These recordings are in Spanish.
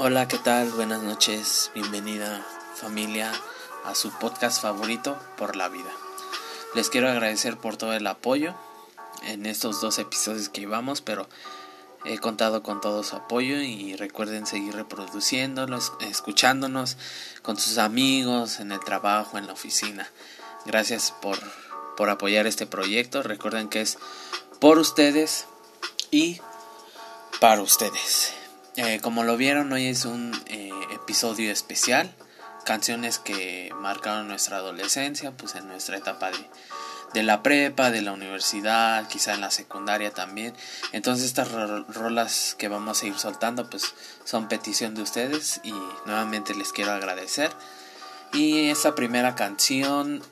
Hola, ¿qué tal? Buenas noches, bienvenida familia a su podcast favorito por la vida. Les quiero agradecer por todo el apoyo en estos dos episodios que llevamos, pero he contado con todo su apoyo y recuerden seguir reproduciéndolos, escuchándonos con sus amigos, en el trabajo, en la oficina. Gracias por, por apoyar este proyecto. Recuerden que es por ustedes y para ustedes. Eh, como lo vieron, hoy es un eh, episodio especial. Canciones que marcaron nuestra adolescencia, pues en nuestra etapa de, de la prepa, de la universidad, quizá en la secundaria también. Entonces estas rolas que vamos a ir soltando pues son petición de ustedes y nuevamente les quiero agradecer. Y esta primera canción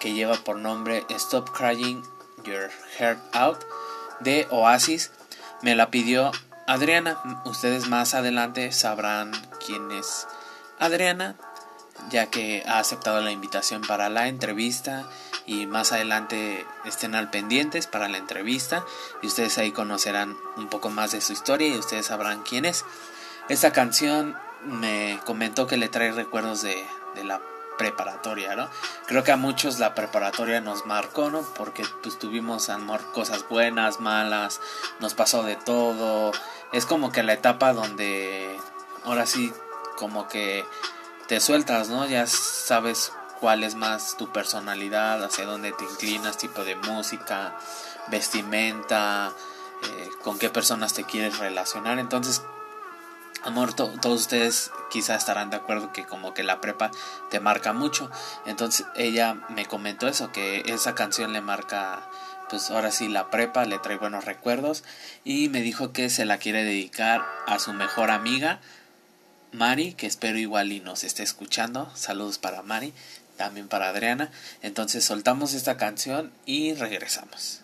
que lleva por nombre Stop Crying Your Heart Out de Oasis me la pidió Adriana, ustedes más adelante sabrán quién es Adriana, ya que ha aceptado la invitación para la entrevista y más adelante estén al pendientes para la entrevista y ustedes ahí conocerán un poco más de su historia y ustedes sabrán quién es. Esta canción me comentó que le trae recuerdos de, de la preparatoria, ¿no? Creo que a muchos la preparatoria nos marcó, ¿no? Porque pues tuvimos amor cosas buenas, malas, nos pasó de todo. Es como que la etapa donde ahora sí como que te sueltas, ¿no? Ya sabes cuál es más tu personalidad, hacia dónde te inclinas, tipo de música, vestimenta, eh, con qué personas te quieres relacionar. Entonces Amor, todos ustedes quizá estarán de acuerdo que como que la prepa te marca mucho. Entonces ella me comentó eso, que esa canción le marca, pues ahora sí, la prepa, le trae buenos recuerdos. Y me dijo que se la quiere dedicar a su mejor amiga, Mari, que espero igual y nos esté escuchando. Saludos para Mari, también para Adriana. Entonces soltamos esta canción y regresamos.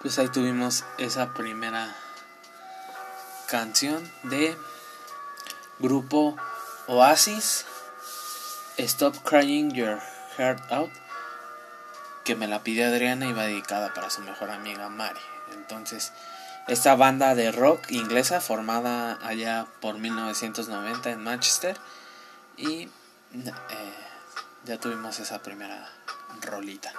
Pues ahí tuvimos esa primera canción de grupo Oasis, Stop Crying Your Heart Out, que me la pidió Adriana y va dedicada para su mejor amiga Mari. Entonces, esta banda de rock inglesa formada allá por 1990 en Manchester y eh, ya tuvimos esa primera rolita.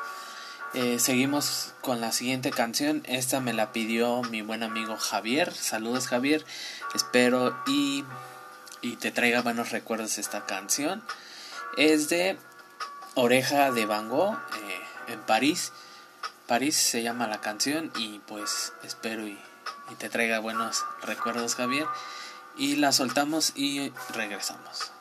Eh, seguimos con la siguiente canción. Esta me la pidió mi buen amigo Javier. Saludos Javier. Espero y, y te traiga buenos recuerdos esta canción. Es de Oreja de Van Gogh eh, en París. París se llama la canción y pues espero y, y te traiga buenos recuerdos Javier. Y la soltamos y regresamos.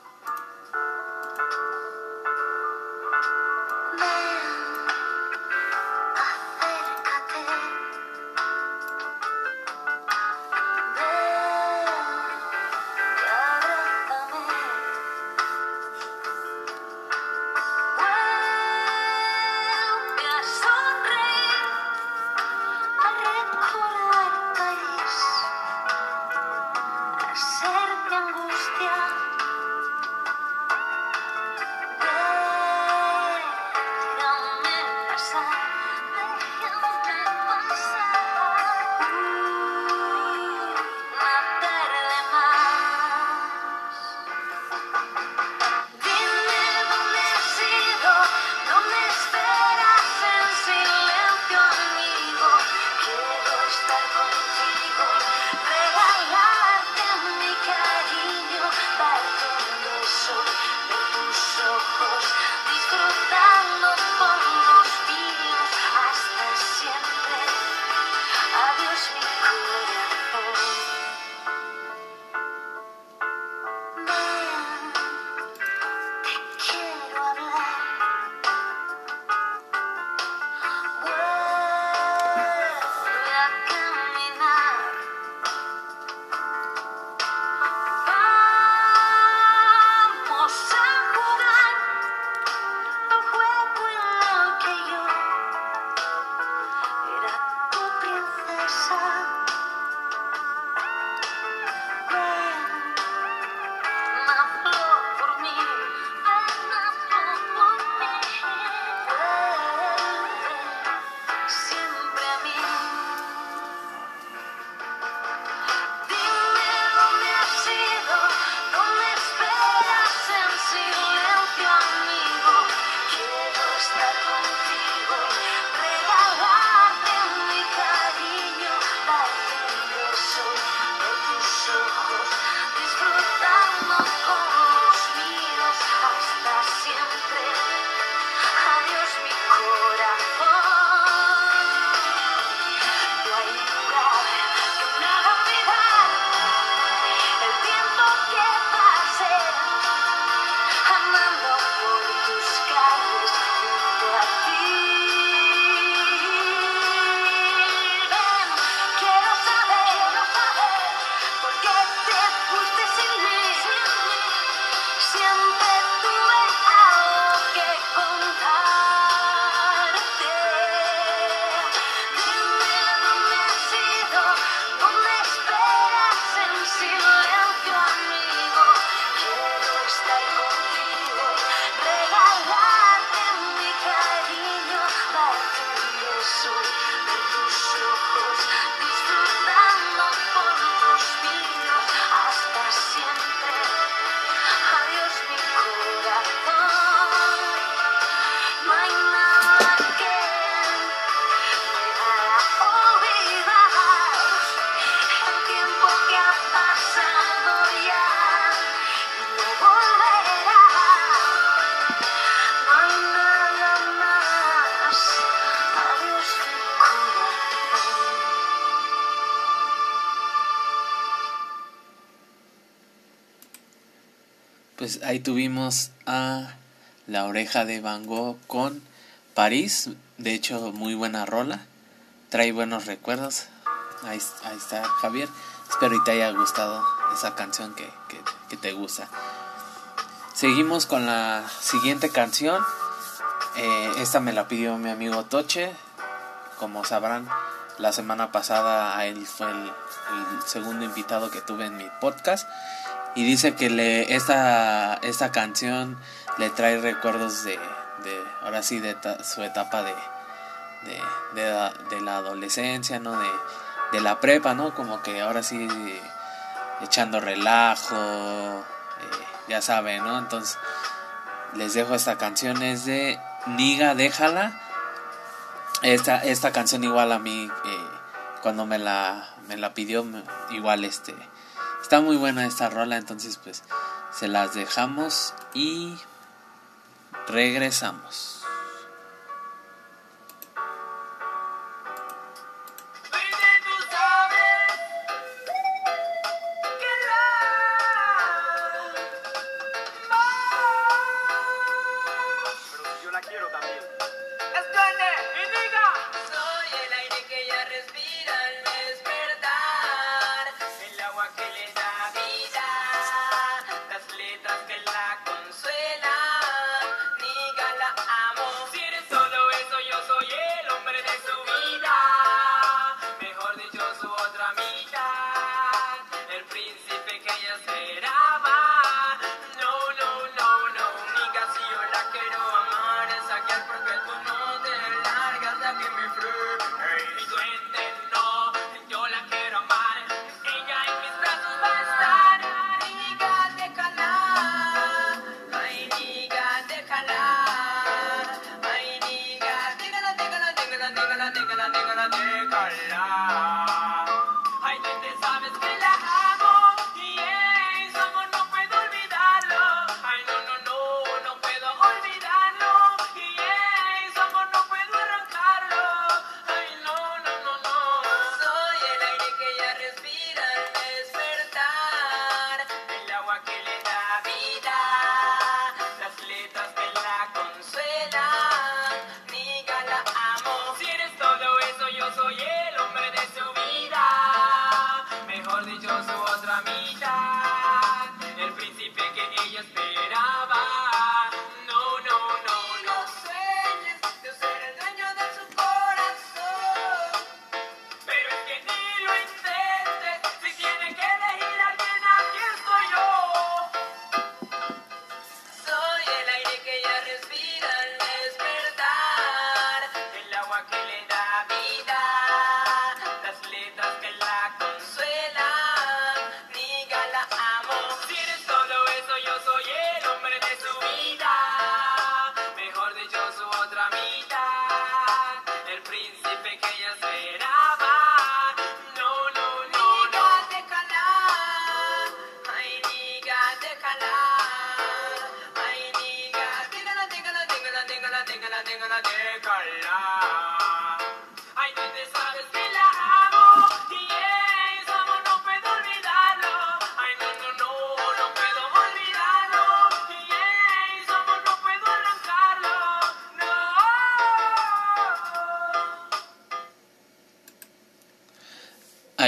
Pues ahí tuvimos a La Oreja de Van Gogh con París. De hecho, muy buena rola. Trae buenos recuerdos. Ahí, está Javier. Espero y te haya gustado esa canción que, te gusta. Seguimos con la siguiente canción. Eh, esta me la pidió mi amigo Toche. Como sabrán, la semana pasada a él fue el, segundo invitado que tuve en mi podcast y dice que le esta esta canción le trae recuerdos de, de ahora sí de su etapa de de, de, la, adolescencia no de, de la prepa no como que ahora sí echando relajo eh, ya saben no entonces les dejo esta canción es de Niga déjala. Esta, esta canción igual a mí, eh, cuando me la, me la pidió, igual este, está muy buena esta rola, entonces pues se las dejamos y regresamos.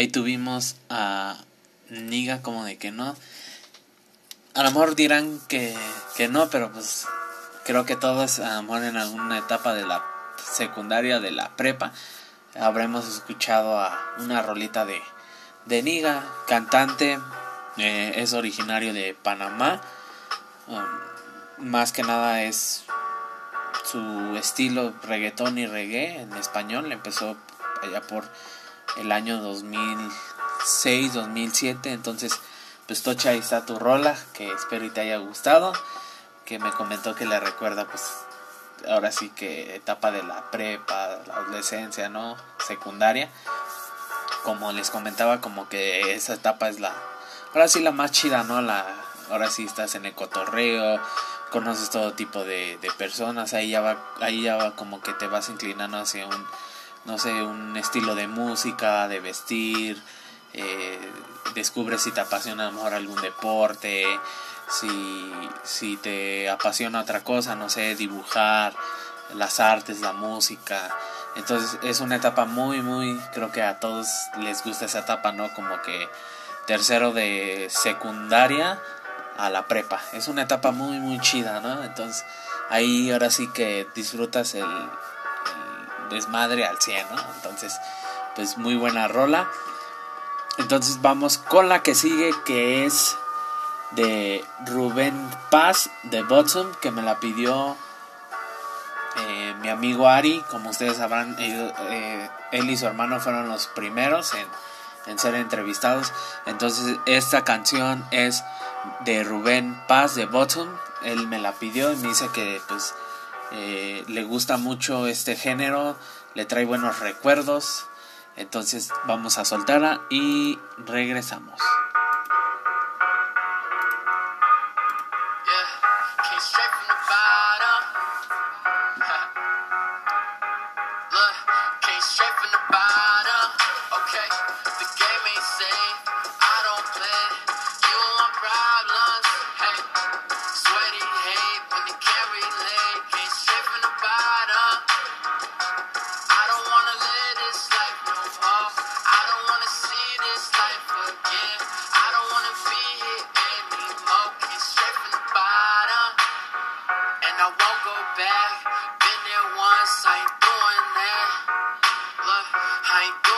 Ahí tuvimos a Niga como de que no. A lo mejor dirán que, que no, pero pues creo que todos a lo mejor en alguna etapa de la secundaria, de la prepa, habremos escuchado a una rolita de, de Niga, cantante, eh, es originario de Panamá, um, más que nada es su estilo reggaetón y reggae en español, empezó allá por el año 2006, 2007. Entonces, pues Tocha, ahí está tu rola, que espero y te haya gustado. Que me comentó que le recuerda, pues, ahora sí que etapa de la prepa, la adolescencia, ¿no? Secundaria. Como les comentaba, como que esa etapa es la, ahora sí la más chida, ¿no? La, ahora sí estás en el cotorreo, conoces todo tipo de, de personas, ahí ya va, ahí ya va como que te vas inclinando hacia un no sé, un estilo de música, de vestir, eh, descubres si te apasiona a lo mejor algún deporte, si, si te apasiona otra cosa, no sé, dibujar, las artes, la música. Entonces es una etapa muy, muy, creo que a todos les gusta esa etapa, ¿no? Como que tercero de secundaria a la prepa. Es una etapa muy, muy chida, ¿no? Entonces ahí ahora sí que disfrutas el, desmadre al 100, ¿no? Entonces, pues muy buena rola. Entonces vamos con la que sigue que es de Rubén Paz de Bottom que me la pidió eh, mi amigo Ari. Como ustedes sabrán, eh, él, y su hermano fueron los primeros en, en ser entrevistados. Entonces esta canción es de Rubén Paz de Bottom. Él me la pidió y me dice que pues eh, le gusta mucho este género, le trae buenos recuerdos. Entonces vamos a soltarla y regresamos. Bueno,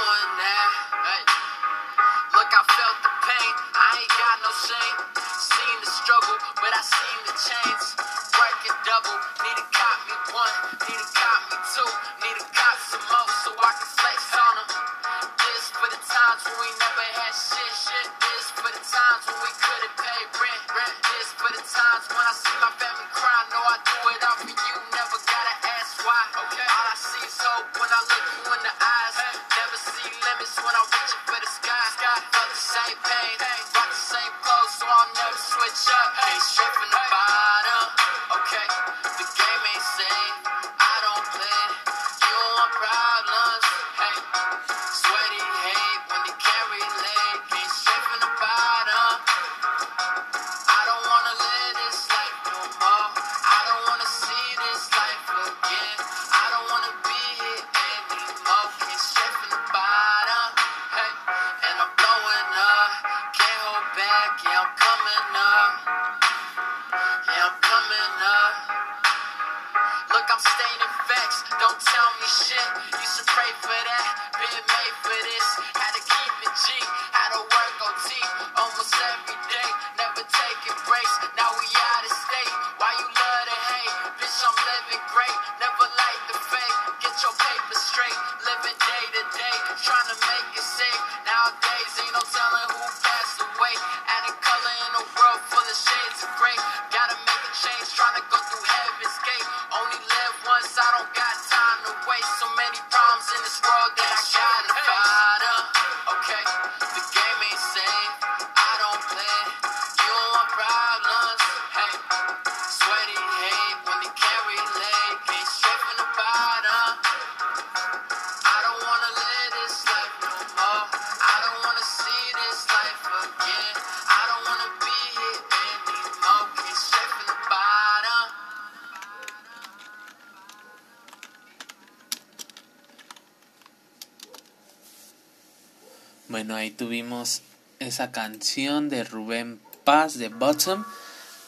ahí tuvimos esa canción de Rubén Paz de Bottom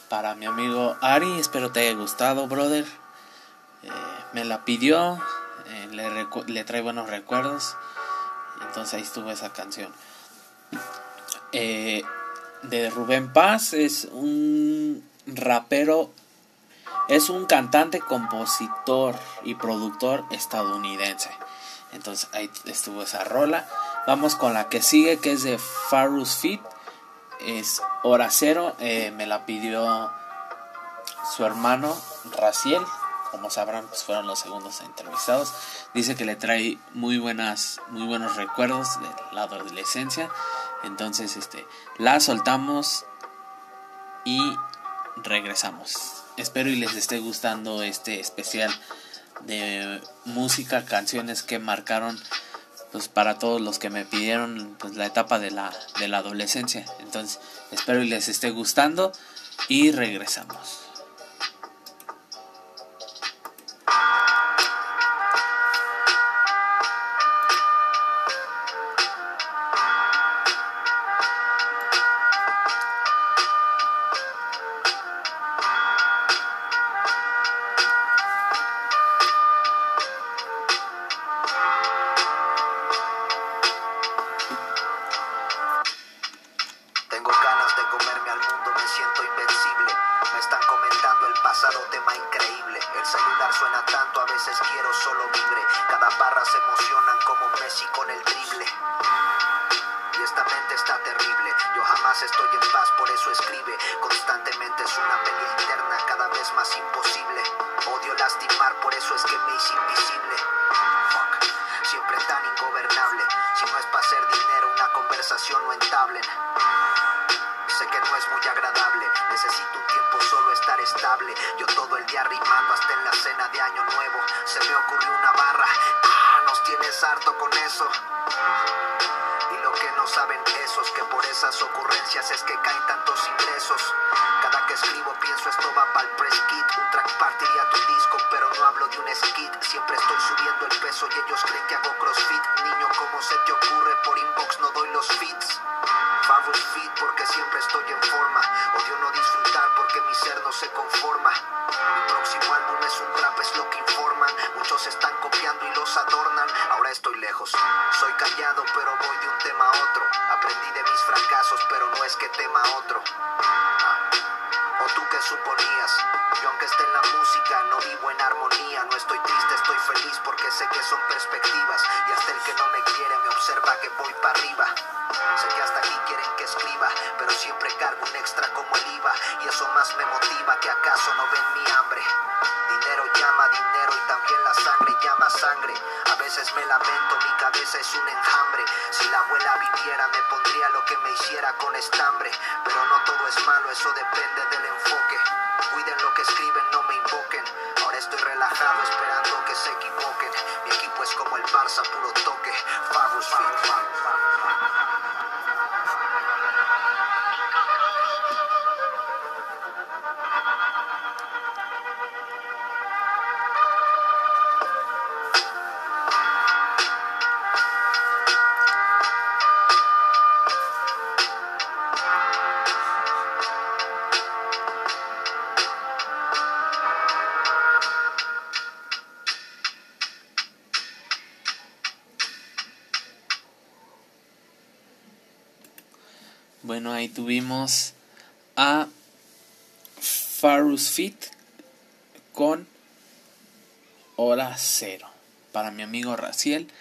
para mi amigo Ari. Espero te haya gustado, brother. Eh, me la pidió, eh, le, le, trae buenos recuerdos. Entonces ahí estuvo esa canción. Eh, de Rubén Paz es un rapero, es un cantante, compositor y productor estadounidense. Entonces ahí estuvo esa rola. Vamos con la que sigue, que es de Farus Fit. Es hora cero. Eh, me la pidió su hermano Raciel. Como sabrán, pues fueron los segundos entrevistados. Dice que le trae muy buenas, muy buenos recuerdos de la adolescencia. Entonces, este, la soltamos y regresamos. Espero y les esté gustando este especial de música, canciones que marcaron pues para todos los que me pidieron pues la etapa de la, de la adolescencia. Entonces, espero y les esté gustando y regresamos. Tema otro. Aprendí de mis fracasos, pero no es que tema otro. Ah. ¿O tú qué suponías? Yo aunque esté en la música no vivo en armonía No estoy triste, estoy feliz porque sé que son perspectivas Y hasta el que no me quiere me observa que voy para arriba Sé que hasta aquí quieren que escriba Pero siempre cargo un extra como el IVA Y eso más me motiva que acaso no ven mi hambre. Dinero llama dinero y también la sangre llama sangre. A veces me lamento, mi cabeza es un enjambre. Si la abuela viviera me pondría lo que me hiciera con estambre. Pero no todo es malo, eso depende del enfoque. Cuiden lo que escriben, no me invoquen. Ahora estoy relajado esperando que se equivoquen. Mi equipo es como el Barça, puro toque. Fabulous Fit Bueno, tuvimos a Farus Fit con Hora Cero para mi amigo Raciel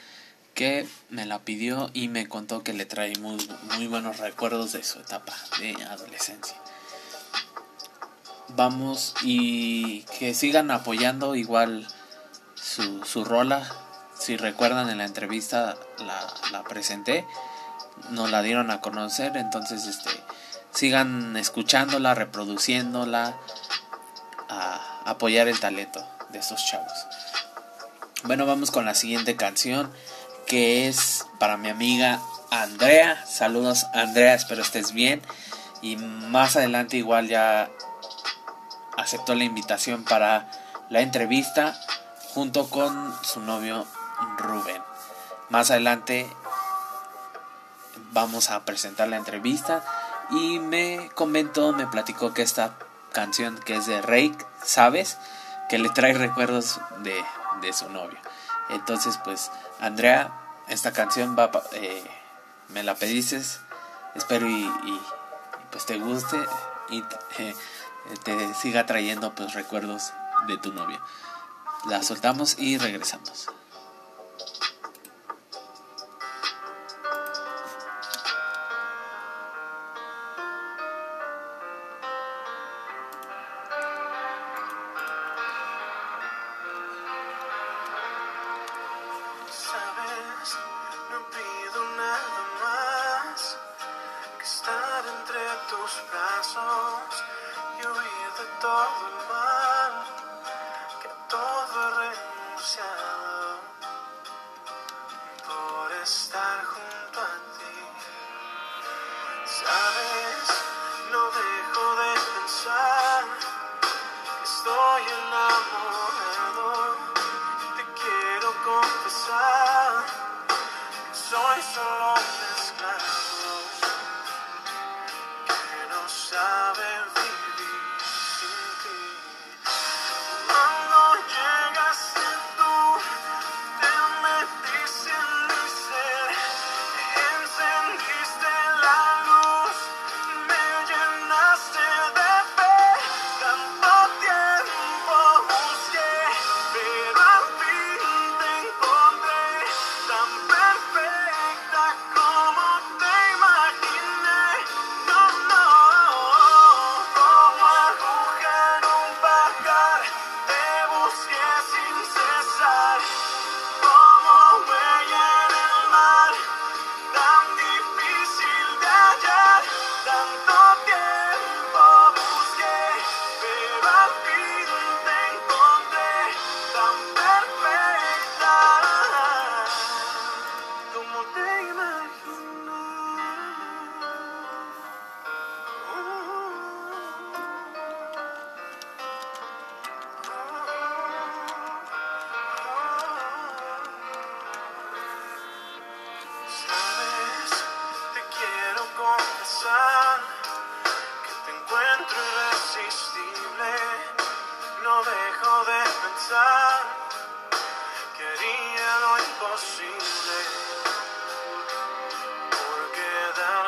que me la pidió y me contó que le trae muy, buenos recuerdos de su etapa de adolescencia. Vamos y que sigan apoyando igual su, su rola. Si recuerdan en la entrevista la presenté nos la dieron a conocer, entonces este sigan escuchándola, reproduciéndola, a apoyar el talento de estos chavos. Bueno, vamos con la siguiente canción que es para mi amiga Andrea. Saludos Andrea, espero estés bien. Y más adelante igual ya aceptó la invitación para la entrevista junto con su novio Rubén. Más adelante vamos a presentar la entrevista y me comentó, me platicó que esta canción que es de Rake, ¿sabes? Que le trae recuerdos de, de su novio. Entonces, pues, Andrea, esta canción va, eh, me la pediste, espero y, pues te guste y eh, te siga trayendo pues recuerdos de tu novio. La soltamos y regresamos.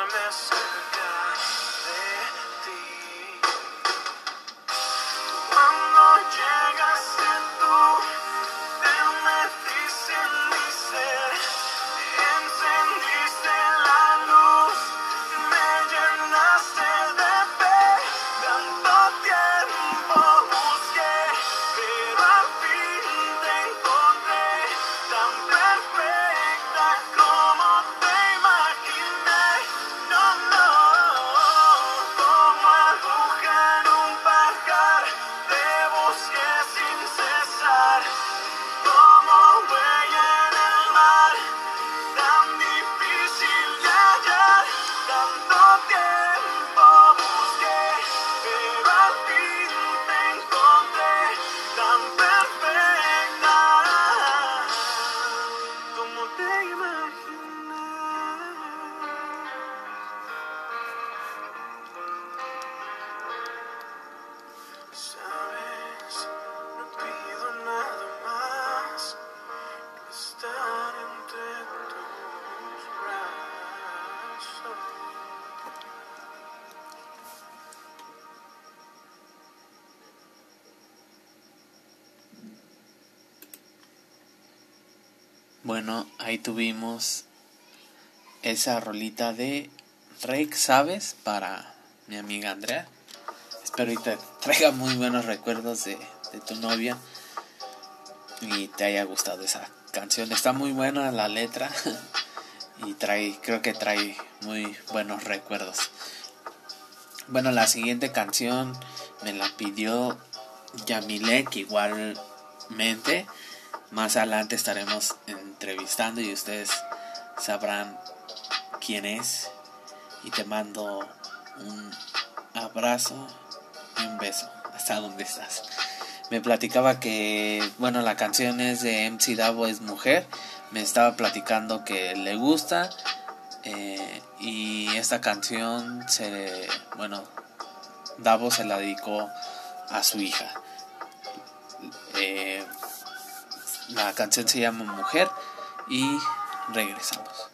promise. tuvimos esa rolita de Rake, ¿sabes? Para mi amiga Andrea. Espero y te traiga muy buenos recuerdos de, de tu novia y te haya gustado esa canción. Está muy buena la letra y trae, creo que trae muy buenos recuerdos. Bueno, la siguiente canción me la pidió Yamilek igualmente. Más adelante estaremos en entrevistando y ustedes sabrán quién es. Y te mando un abrazo y un beso hasta donde estás. Me platicaba que, bueno, la canción es de MC Davo, es mujer. Me estaba platicando que le gusta. Eh, y esta canción se, bueno, Davo se la dedicó a su hija. Eh, la canción se llama Mujer y regresamos.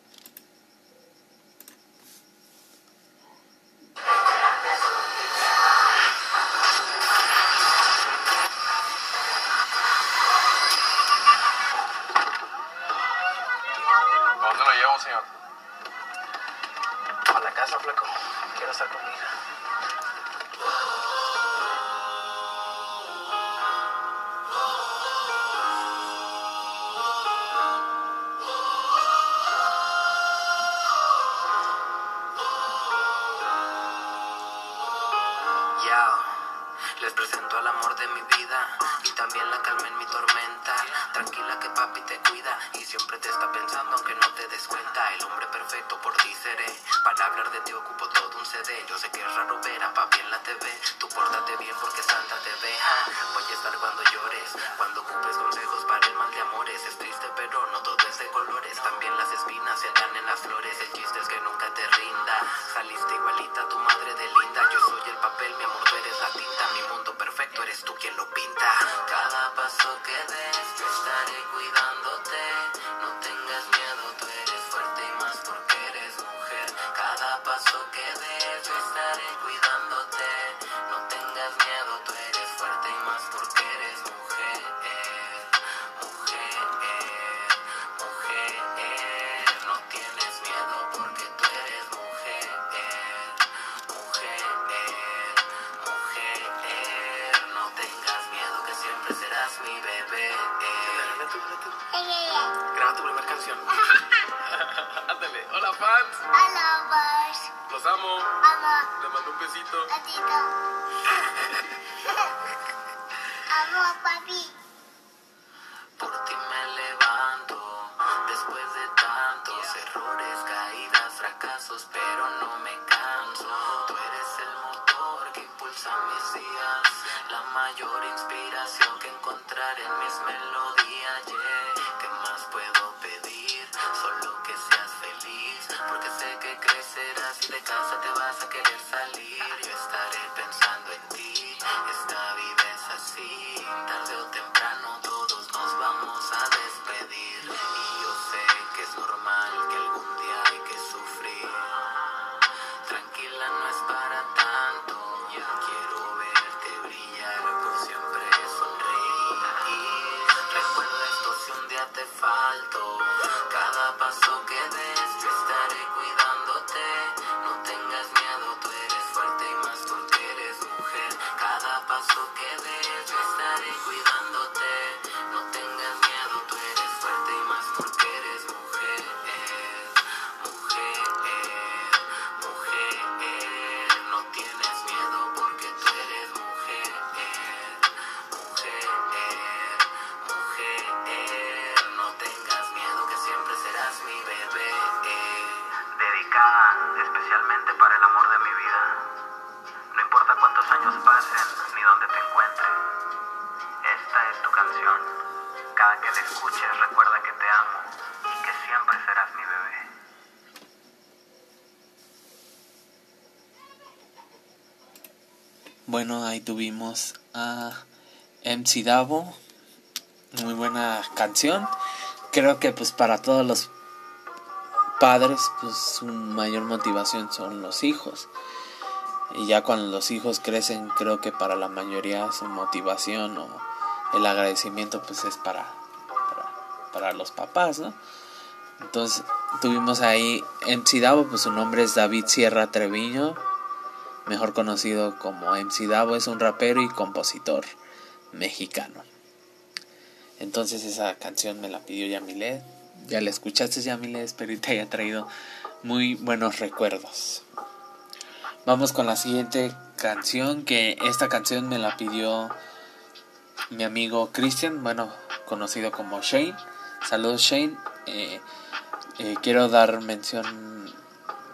asfalto. Bueno, ahí tuvimos a MC Davo. Muy buena canción. Creo que pues para todos los padres pues su mayor motivación son los hijos. Y ya cuando los hijos crecen creo que para la mayoría su motivación o el agradecimiento pues es para, para, los papás, ¿no? Entonces tuvimos ahí MC Davo, pues su nombre es David Sierra Treviño, mejor conocido como MC Davo, es un rapero y compositor mexicano. Entonces esa canción me la pidió Yamilet, ya la escuchaste Yamilet, espero que te haya traído muy buenos recuerdos. Vamos con la siguiente canción, que esta canción me la pidió mi amigo Christian, bueno, conocido como Shane. Saludos Shane. Eh, eh, quiero dar mención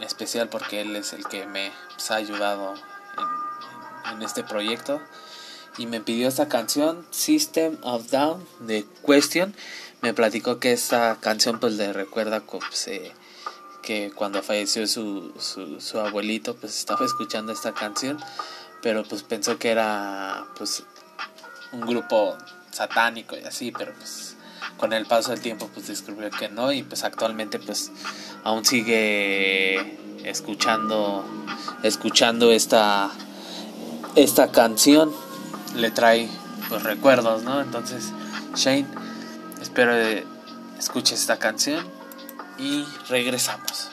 especial porque él es el que me ha ayudado en, en, este proyecto. Y me pidió esta canción, System of Down, de Question. Me platicó que esta canción pues le recuerda pues, eh, que cuando falleció su, su, su abuelito pues estaba escuchando esta canción. Pero pues pensó que era pues un grupo satánico y así, pero pues con el paso del tiempo pues descubrió que no y pues actualmente pues aún sigue escuchando escuchando esta esta canción. Le trae pues recuerdos no entonces Shane espero escuches esta canción y regresamos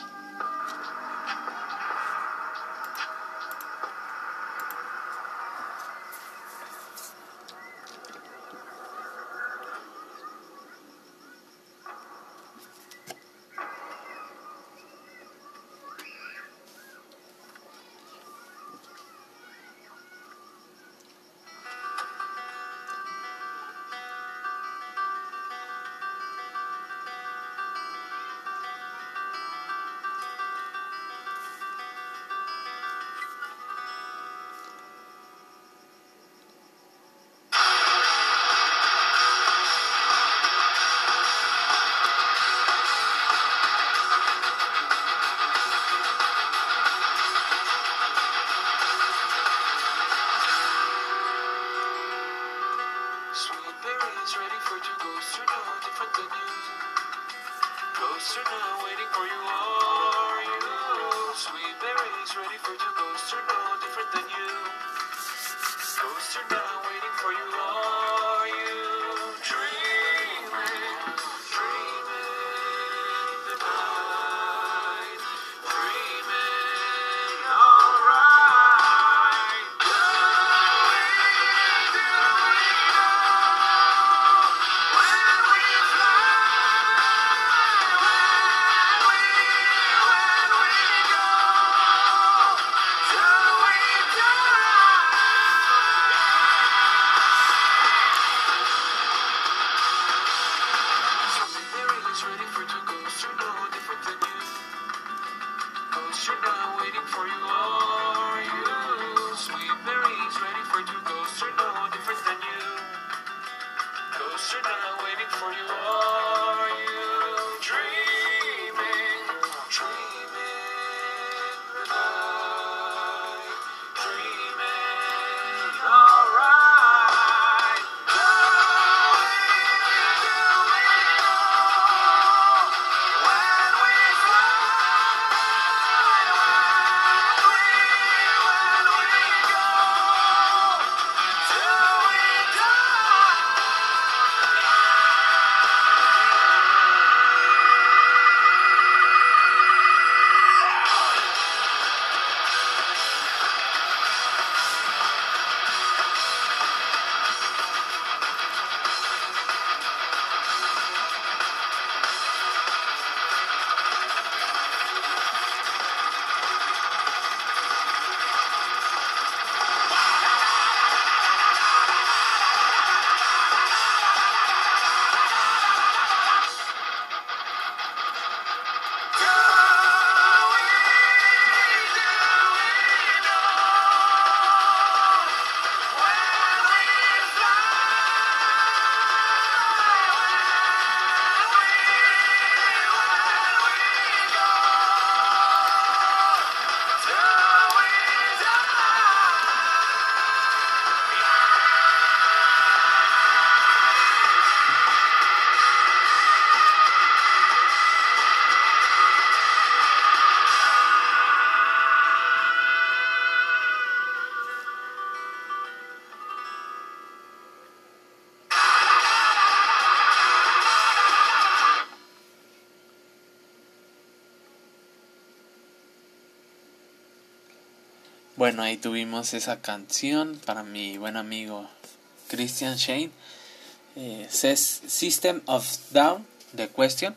Bueno, ahí tuvimos esa canción para mi buen amigo Christian Shane. Eh, System of Down de Question,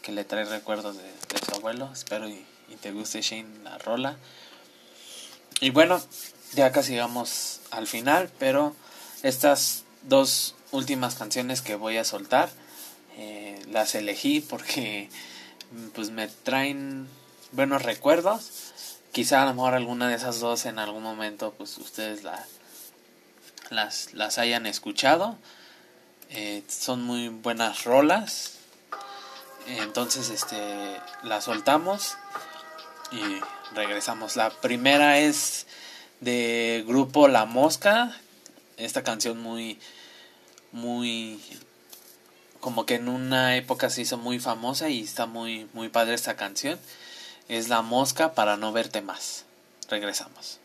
que le trae recuerdos de, su abuelo. Espero y, te guste Shane la rola. Y bueno, ya casi llegamos al final, pero estas dos últimas canciones que voy a soltar eh, las elegí porque pues me traen buenos recuerdos quizá a lo mejor alguna de esas dos en algún momento pues ustedes la, las, las hayan escuchado. Eh, son muy buenas rolas. Entonces este las soltamos y regresamos. La primera es de grupo La Mosca. Esta canción muy muy como que en una época se hizo muy famosa y está muy muy padre esta canción es la mosca para no verte más. Regresamos.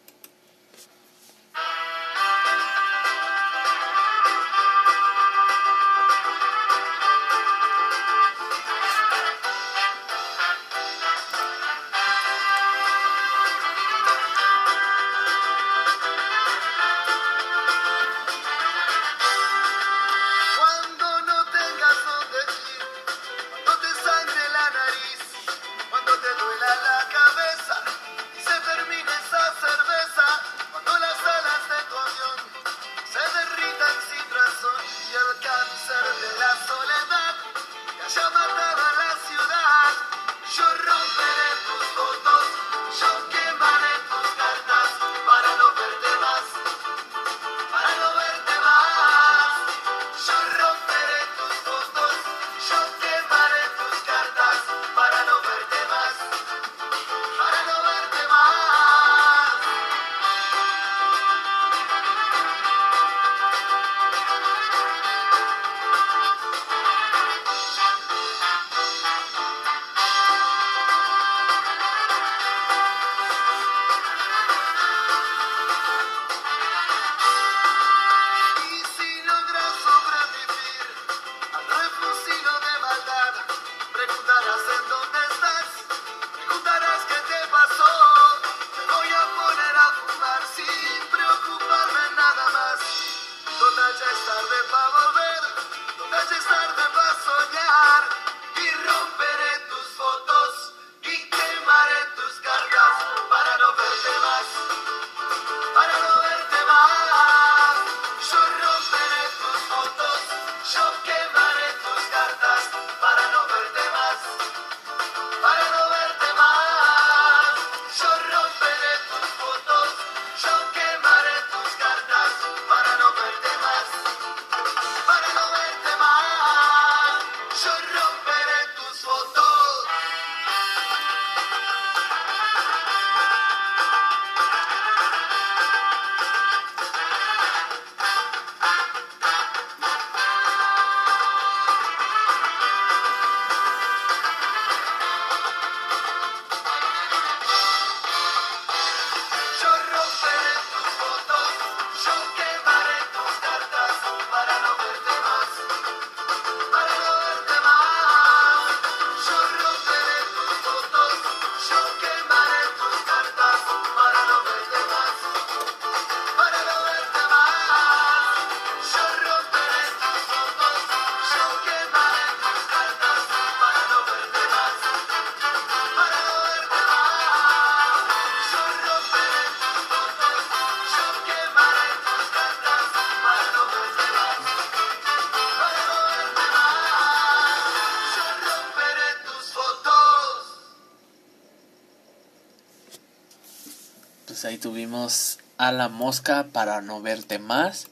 A la mosca para no verte más.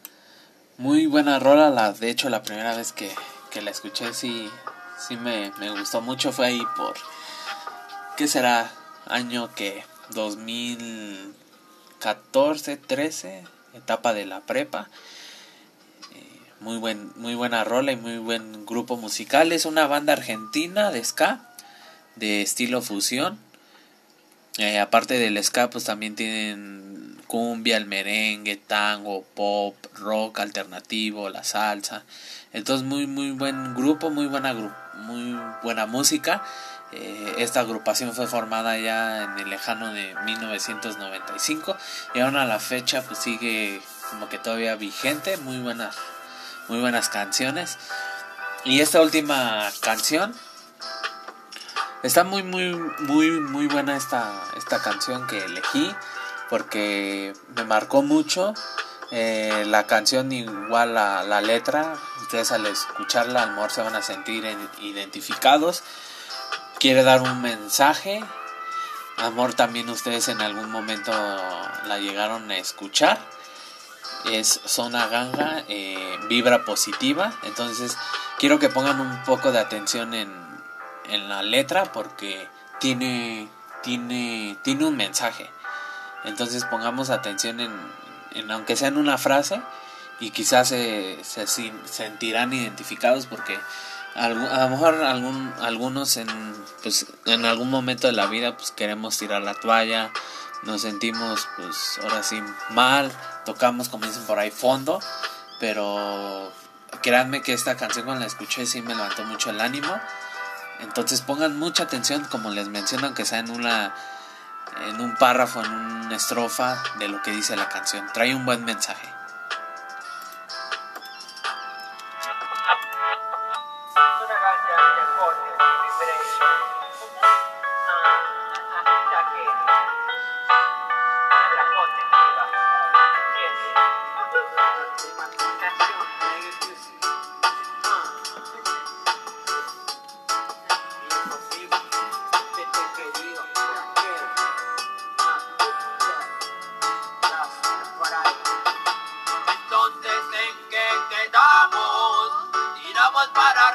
Muy buena rola, la, de hecho la primera vez que, la escuché sí, sí me, me, gustó mucho. Fue ahí por, ¿qué será? Año que 2014, 13, etapa de la prepa. Eh, muy, buen, muy buena rola y muy buen grupo musical. Es una banda argentina de ska, de estilo fusión. Eh, aparte del ska, pues también tienen cumbia, el merengue, tango, pop, rock alternativo, la salsa. Entonces muy muy buen grupo, muy buena muy buena música Eh, esta agrupación fue formada ya en el lejano de 1995 y aún a la fecha pues sigue como que todavía vigente, muy buenas, muy buenas canciones. Y esta última canción está muy muy muy muy buena esta esta canción que elegí porque me marcó mucho eh, la canción igual la, la letra ustedes al escucharla al mejor se van a sentir identificados quiere dar un mensaje amor también ustedes en algún momento la llegaron a escuchar es zona ganga eh, vibra positiva entonces quiero que pongan un poco de atención en, en la letra porque tiene tiene tiene un mensaje entonces pongamos atención en, en aunque sea en una frase y quizás se, se sentirán identificados porque a lo mejor algún, algunos en, pues, en algún momento de la vida pues queremos tirar la toalla, nos sentimos pues ahora sí mal, tocamos como por ahí fondo, pero créanme que esta canción cuando la escuché sí me levantó mucho el ánimo. Entonces pongan mucha atención como les menciono que sea en una en un párrafo, en una estrofa de lo que dice la canción. Trae un buen mensaje.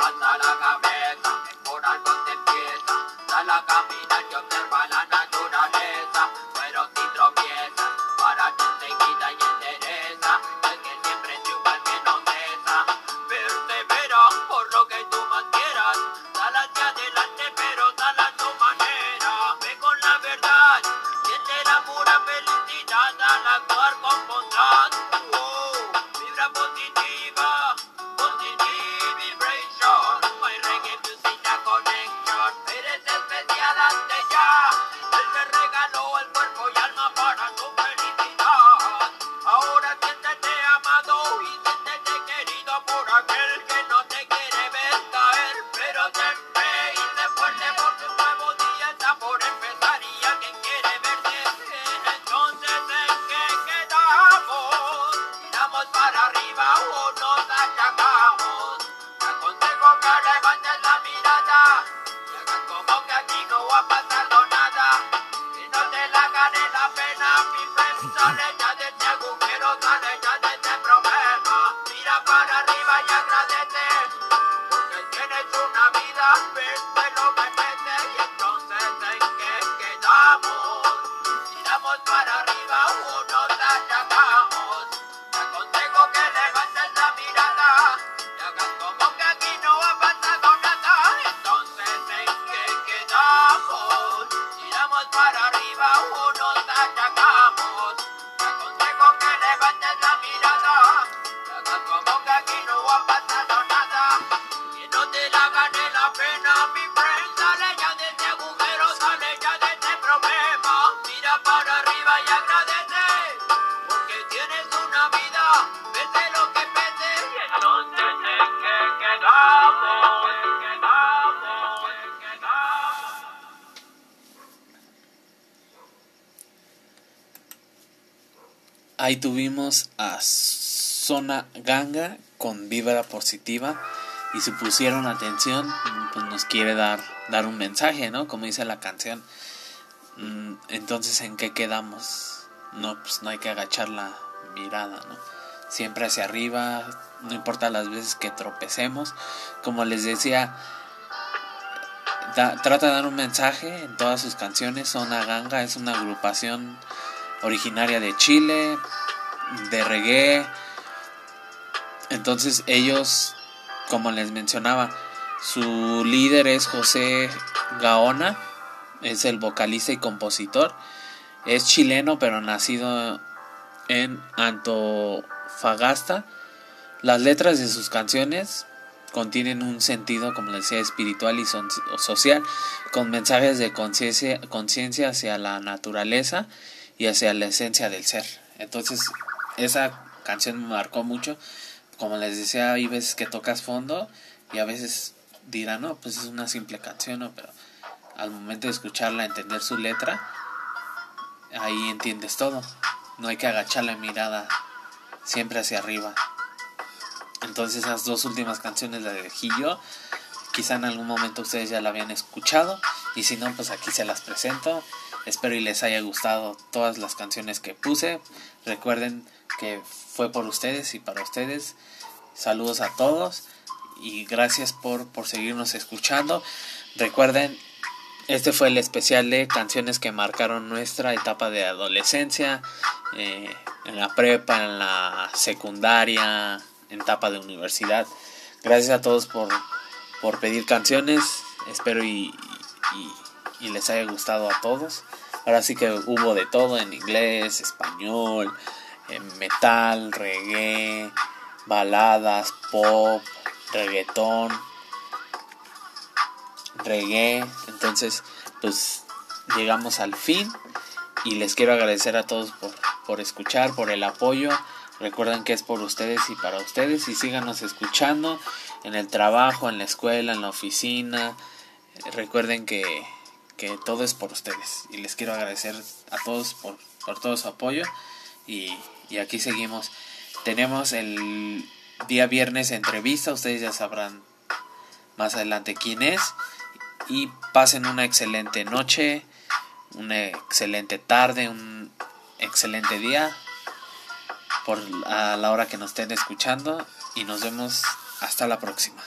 levanta la cabeza, el corazón te empieza, sal a caminar y observa la ahí tuvimos a Zona Ganga con vibra positiva y si pusieron atención, pues nos quiere dar, dar un mensaje, ¿no? Como dice la canción. Mm, entonces, ¿en qué quedamos? No, pues no hay que agachar la mirada, ¿no? Siempre hacia arriba, no importa las veces que tropecemos. Como les decía, trata de dar un mensaje en todas sus canciones. Zona Ganga es una agrupación originaria de Chile, de reggae. Entonces ellos, como les mencionaba, su líder es José Gaona, es el vocalista y compositor. Es chileno, pero nacido en Antofagasta. Las letras de sus canciones contienen un sentido, como les decía, espiritual y social, con mensajes de conciencia hacia la naturaleza y hacia la esencia del ser. Entonces, esa canción me marcó mucho. Como les decía, hay veces que tocas fondo y a veces dirán, no, pues es una simple canción, ¿no? pero al momento de escucharla, entender su letra, ahí entiendes todo. No hay que agachar la mirada siempre hacia arriba. Entonces esas dos últimas canciones las elegí yo. Quizá en algún momento ustedes ya la habían escuchado. Y si no, pues aquí se las presento. Espero y les haya gustado todas las canciones que puse. Recuerden que fue por ustedes y para ustedes. Saludos a todos y gracias por, por seguirnos escuchando. Recuerden, este fue el especial de canciones que marcaron nuestra etapa de adolescencia, eh, en la prepa, en la secundaria, en etapa de universidad. Gracias a todos por, por pedir canciones. Espero y, y les haya gustado a todos. Ahora sí que hubo de todo en inglés, español, en metal, reggae, baladas, pop, reggaetón, reggae. Entonces, pues llegamos al fin y les quiero agradecer a todos por, por escuchar, por el apoyo. Recuerden que es por ustedes y para ustedes y síganos escuchando en el trabajo, en la escuela, en la oficina. Recuerden que que todo es por ustedes. Y les quiero agradecer a todos por, por todo su apoyo. Y, y aquí seguimos. Tenemos el día viernes entrevista, ustedes ya sabrán más adelante quién es. Y pasen una excelente noche, una excelente tarde, un excelente día por a la hora que nos estén escuchando y nos vemos hasta la próxima.